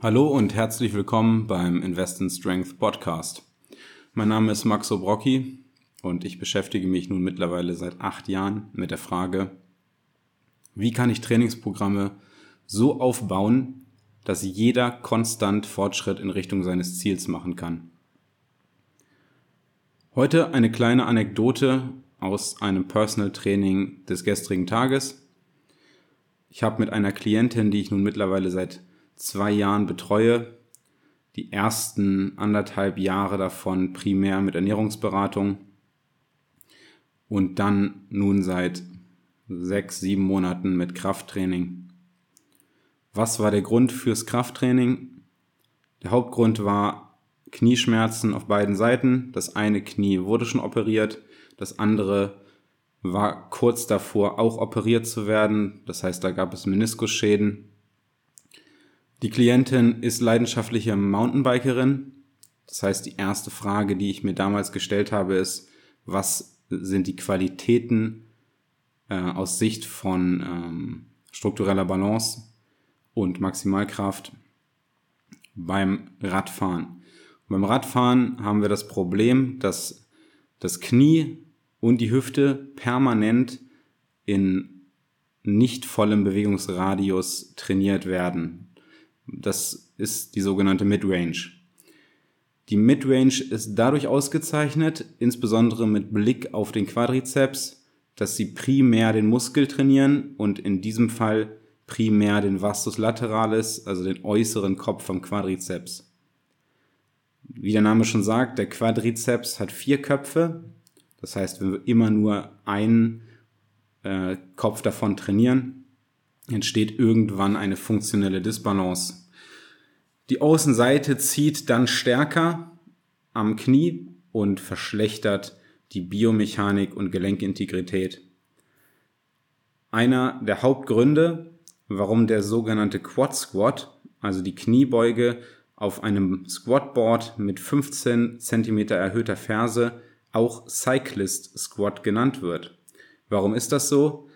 Hallo und herzlich willkommen beim Invest in Strength Podcast. Mein Name ist Max Obrocki und ich beschäftige mich nun mittlerweile seit acht Jahren mit der Frage, wie kann ich Trainingsprogramme so aufbauen, dass jeder konstant Fortschritt in Richtung seines Ziels machen kann. Heute eine kleine Anekdote aus einem Personal Training des gestrigen Tages. Ich habe mit einer Klientin, die ich nun mittlerweile seit zwei Jahren betreue. Die ersten anderthalb Jahre davon primär mit Ernährungsberatung und dann nun seit sechs, sieben Monaten mit Krafttraining. Was war der Grund fürs Krafttraining? Der Hauptgrund war Knieschmerzen auf beiden Seiten. Das eine Knie wurde schon operiert, das andere war kurz davor auch operiert zu werden. Das heißt, da gab es Meniskusschäden die Klientin ist leidenschaftliche Mountainbikerin. Das heißt, die erste Frage, die ich mir damals gestellt habe, ist, was sind die Qualitäten äh, aus Sicht von ähm, struktureller Balance und Maximalkraft beim Radfahren. Und beim Radfahren haben wir das Problem, dass das Knie und die Hüfte permanent in nicht vollem Bewegungsradius trainiert werden. Das ist die sogenannte Midrange. Die Midrange ist dadurch ausgezeichnet, insbesondere mit Blick auf den Quadrizeps, dass sie primär den Muskel trainieren und in diesem Fall primär den Vastus lateralis, also den äußeren Kopf vom Quadrizeps. Wie der Name schon sagt, der Quadrizeps hat vier Köpfe. Das heißt, wenn wir immer nur einen äh, Kopf davon trainieren, entsteht irgendwann eine funktionelle Disbalance. Die Außenseite zieht dann stärker am Knie und verschlechtert die Biomechanik und Gelenkintegrität. Einer der Hauptgründe, warum der sogenannte Quad Squat, also die Kniebeuge auf einem Squatboard mit 15 cm erhöhter Ferse, auch Cyclist Squat genannt wird. Warum ist das so?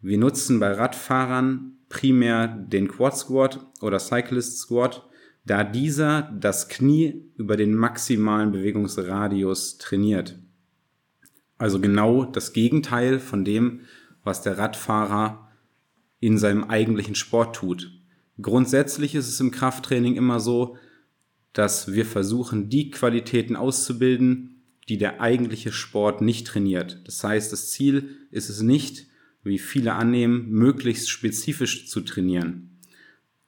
Wir nutzen bei Radfahrern primär den Quad Squat oder Cyclist Squat, da dieser das Knie über den maximalen Bewegungsradius trainiert. Also genau das Gegenteil von dem, was der Radfahrer in seinem eigentlichen Sport tut. Grundsätzlich ist es im Krafttraining immer so, dass wir versuchen, die Qualitäten auszubilden, die der eigentliche Sport nicht trainiert. Das heißt, das Ziel ist es nicht, wie viele annehmen, möglichst spezifisch zu trainieren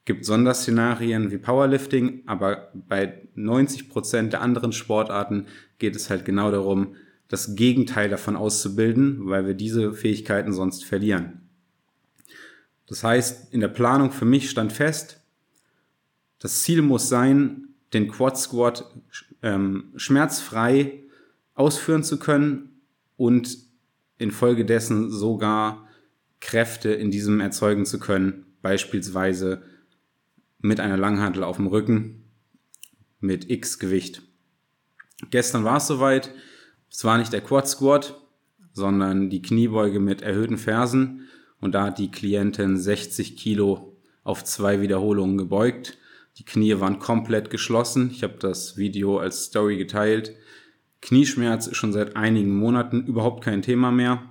gibt Sonderszenarien wie Powerlifting, aber bei 90 Prozent der anderen Sportarten geht es halt genau darum, das Gegenteil davon auszubilden, weil wir diese Fähigkeiten sonst verlieren. Das heißt, in der Planung für mich stand fest, das Ziel muss sein, den Quad Squat ähm, schmerzfrei ausführen zu können und infolgedessen sogar Kräfte in diesem erzeugen zu können, beispielsweise mit einer Langhantel auf dem Rücken mit X Gewicht. Gestern war es soweit. Es war nicht der Quad Squat, sondern die Kniebeuge mit erhöhten Fersen. Und da hat die Klientin 60 Kilo auf zwei Wiederholungen gebeugt. Die Knie waren komplett geschlossen. Ich habe das Video als Story geteilt. Knieschmerz ist schon seit einigen Monaten überhaupt kein Thema mehr.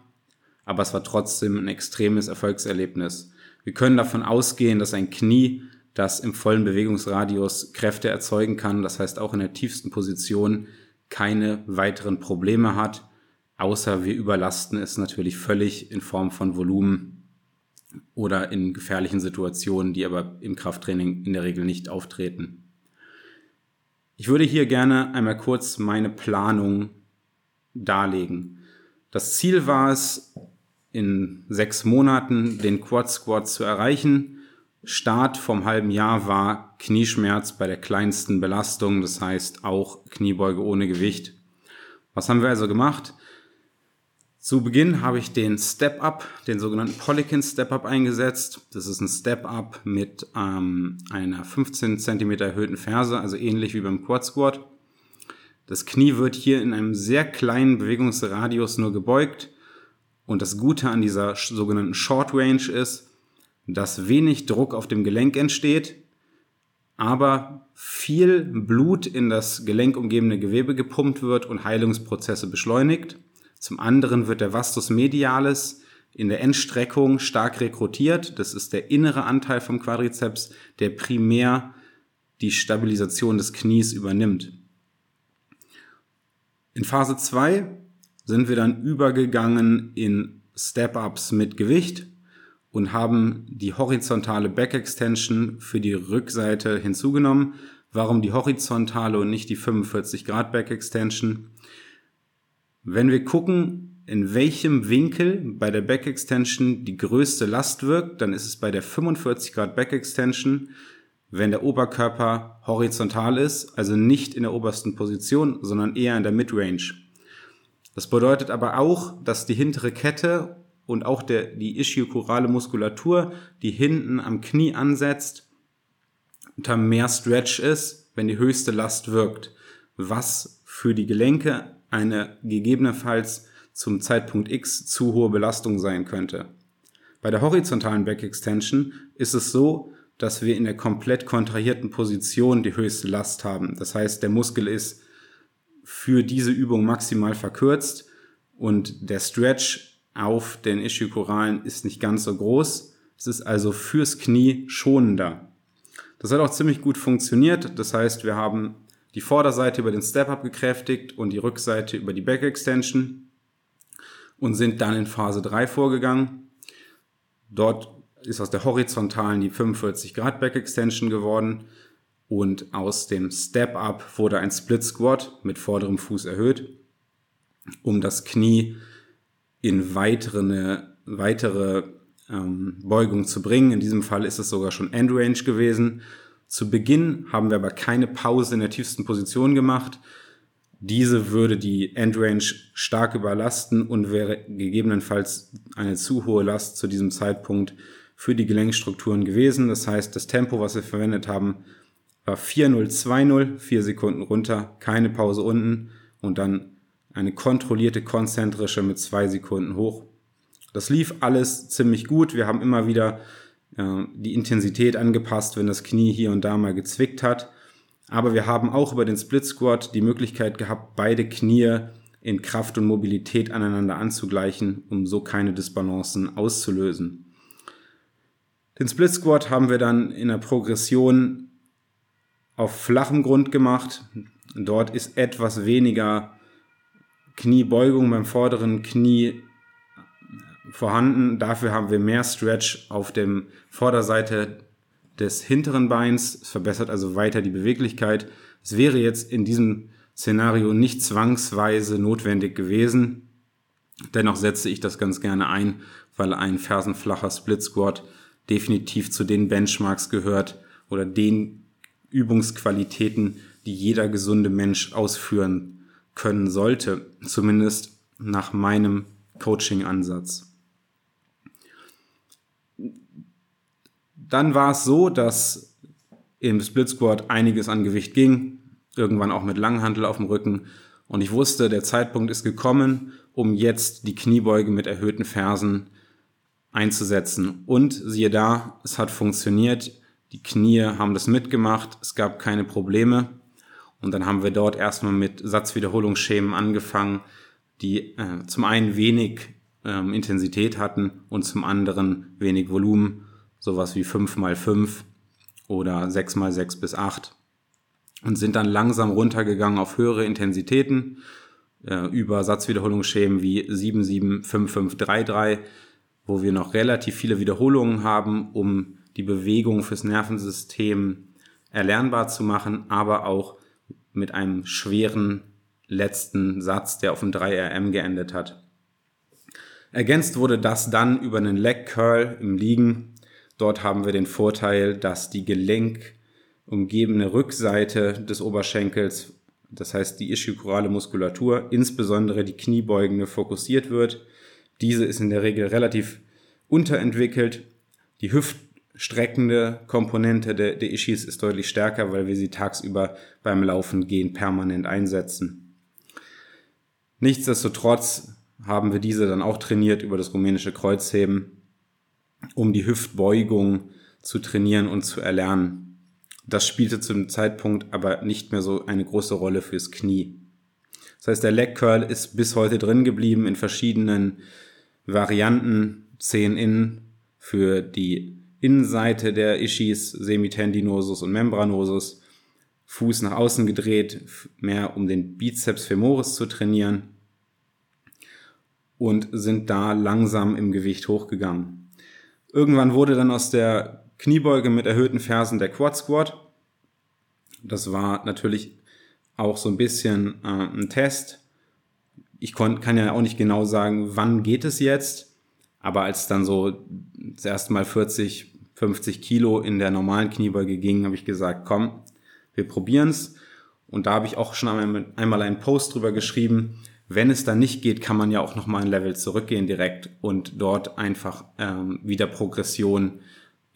Aber es war trotzdem ein extremes Erfolgserlebnis. Wir können davon ausgehen, dass ein Knie das im vollen Bewegungsradius Kräfte erzeugen kann, das heißt auch in der tiefsten Position keine weiteren Probleme hat, außer wir überlasten es natürlich völlig in Form von Volumen oder in gefährlichen Situationen, die aber im Krafttraining in der Regel nicht auftreten. Ich würde hier gerne einmal kurz meine Planung darlegen. Das Ziel war es, in sechs Monaten den Quad Squat zu erreichen Start vom halben Jahr war Knieschmerz bei der kleinsten Belastung, das heißt auch Kniebeuge ohne Gewicht. Was haben wir also gemacht? Zu Beginn habe ich den Step-Up, den sogenannten Polikin Step-Up eingesetzt. Das ist ein Step-Up mit ähm, einer 15 cm erhöhten Ferse, also ähnlich wie beim Quad Squat. Das Knie wird hier in einem sehr kleinen Bewegungsradius nur gebeugt. Und das Gute an dieser sogenannten Short Range ist, dass wenig Druck auf dem Gelenk entsteht, aber viel Blut in das gelenkumgebende Gewebe gepumpt wird und Heilungsprozesse beschleunigt. Zum anderen wird der Vastus medialis in der Endstreckung stark rekrutiert. Das ist der innere Anteil vom Quadrizeps, der primär die Stabilisation des Knies übernimmt. In Phase 2 sind wir dann übergegangen in Step-Ups mit Gewicht und haben die horizontale Back Extension für die Rückseite hinzugenommen. Warum die horizontale und nicht die 45 Grad Back Extension? Wenn wir gucken, in welchem Winkel bei der Back Extension die größte Last wirkt, dann ist es bei der 45 Grad Back Extension, wenn der Oberkörper horizontal ist, also nicht in der obersten Position, sondern eher in der Midrange. Das bedeutet aber auch, dass die hintere Kette und auch der, die ischiochorale Muskulatur, die hinten am Knie ansetzt, unter mehr Stretch ist, wenn die höchste Last wirkt, was für die Gelenke eine gegebenenfalls zum Zeitpunkt X zu hohe Belastung sein könnte. Bei der horizontalen Back Extension ist es so, dass wir in der komplett kontrahierten Position die höchste Last haben. Das heißt, der Muskel ist für diese Übung maximal verkürzt und der Stretch auf den Ischiochoralen ist nicht ganz so groß. Es ist also fürs Knie schonender. Das hat auch ziemlich gut funktioniert. Das heißt, wir haben die Vorderseite über den Step-Up gekräftigt und die Rückseite über die Back Extension und sind dann in Phase 3 vorgegangen. Dort ist aus der horizontalen die 45 Grad Back Extension geworden und aus dem Step-Up wurde ein Split Squat mit vorderem Fuß erhöht, um das Knie in weitere, weitere ähm, Beugung zu bringen. In diesem Fall ist es sogar schon Endrange gewesen. Zu Beginn haben wir aber keine Pause in der tiefsten Position gemacht. Diese würde die Endrange stark überlasten und wäre gegebenenfalls eine zu hohe Last zu diesem Zeitpunkt für die Gelenkstrukturen gewesen. Das heißt, das Tempo, was wir verwendet haben, war 4-0-2-0, vier Sekunden runter, keine Pause unten und dann eine kontrollierte konzentrische mit zwei Sekunden hoch. Das lief alles ziemlich gut. Wir haben immer wieder äh, die Intensität angepasst, wenn das Knie hier und da mal gezwickt hat. Aber wir haben auch über den Split Squat die Möglichkeit gehabt, beide Knie in Kraft und Mobilität aneinander anzugleichen, um so keine Disbalancen auszulösen. Den Split Squat haben wir dann in der Progression auf flachem Grund gemacht. Dort ist etwas weniger Kniebeugung beim vorderen Knie vorhanden. Dafür haben wir mehr Stretch auf dem Vorderseite des hinteren Beins. Es verbessert also weiter die Beweglichkeit. Es wäre jetzt in diesem Szenario nicht zwangsweise notwendig gewesen. Dennoch setze ich das ganz gerne ein, weil ein fersenflacher Split Squat definitiv zu den Benchmarks gehört oder den Übungsqualitäten, die jeder gesunde Mensch ausführen können sollte, zumindest nach meinem Coaching-Ansatz. Dann war es so, dass im Split Squat einiges an Gewicht ging, irgendwann auch mit Langhantel auf dem Rücken. Und ich wusste, der Zeitpunkt ist gekommen, um jetzt die Kniebeuge mit erhöhten Fersen einzusetzen. Und siehe da, es hat funktioniert. Die Knie haben das mitgemacht. Es gab keine Probleme. Und dann haben wir dort erstmal mit Satzwiederholungsschemen angefangen, die äh, zum einen wenig ähm, Intensität hatten und zum anderen wenig Volumen, sowas wie 5 mal 5 oder 6 mal 6 bis 8 und sind dann langsam runtergegangen auf höhere Intensitäten äh, über Satzwiederholungsschemen wie 7, 7, 5, 5, 3, 3, wo wir noch relativ viele Wiederholungen haben, um die Bewegung fürs Nervensystem erlernbar zu machen, aber auch mit einem schweren letzten Satz, der auf dem 3RM geendet hat. Ergänzt wurde das dann über einen Leg Curl im Liegen. Dort haben wir den Vorteil, dass die gelenkumgebene Rückseite des Oberschenkels, das heißt die ischiochorale Muskulatur, insbesondere die kniebeugende, fokussiert wird. Diese ist in der Regel relativ unterentwickelt. Die Hüft streckende Komponente der, der Ishis ist deutlich stärker, weil wir sie tagsüber beim Laufen gehen permanent einsetzen. Nichtsdestotrotz haben wir diese dann auch trainiert über das rumänische Kreuzheben, um die Hüftbeugung zu trainieren und zu erlernen. Das spielte zu dem Zeitpunkt aber nicht mehr so eine große Rolle fürs Knie. Das heißt, der Leg Curl ist bis heute drin geblieben in verschiedenen Varianten. 10 in für die Innenseite der Ischis, Semitendinosus und Membranosus. Fuß nach außen gedreht, mehr um den Bizeps femoris zu trainieren. Und sind da langsam im Gewicht hochgegangen. Irgendwann wurde dann aus der Kniebeuge mit erhöhten Fersen der Quad Squat. Das war natürlich auch so ein bisschen äh, ein Test. Ich kann ja auch nicht genau sagen, wann geht es jetzt. Aber als dann so das erste Mal 40, 50 Kilo in der normalen Kniebeuge ging, habe ich gesagt, komm, wir probieren's. Und da habe ich auch schon einmal einen Post drüber geschrieben. Wenn es dann nicht geht, kann man ja auch nochmal ein Level zurückgehen direkt und dort einfach ähm, wieder Progression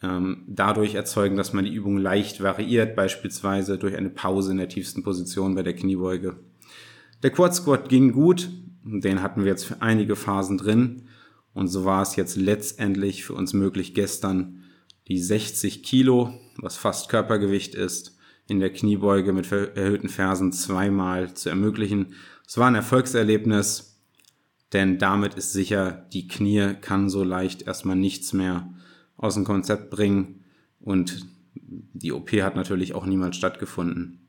ähm, dadurch erzeugen, dass man die Übung leicht variiert, beispielsweise durch eine Pause in der tiefsten Position bei der Kniebeuge. Der Quad Squat ging gut, den hatten wir jetzt für einige Phasen drin und so war es jetzt letztendlich für uns möglich, gestern die 60 Kilo, was fast Körpergewicht ist, in der Kniebeuge mit erhöhten Fersen zweimal zu ermöglichen. Es war ein Erfolgserlebnis, denn damit ist sicher, die Knie kann so leicht erstmal nichts mehr aus dem Konzept bringen. Und die OP hat natürlich auch niemals stattgefunden.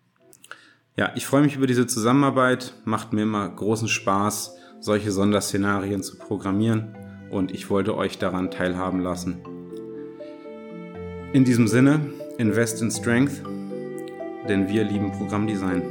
Ja, ich freue mich über diese Zusammenarbeit. Macht mir immer großen Spaß, solche Sonderszenarien zu programmieren. Und ich wollte euch daran teilhaben lassen. In diesem Sinne, invest in Strength, denn wir lieben Programmdesign.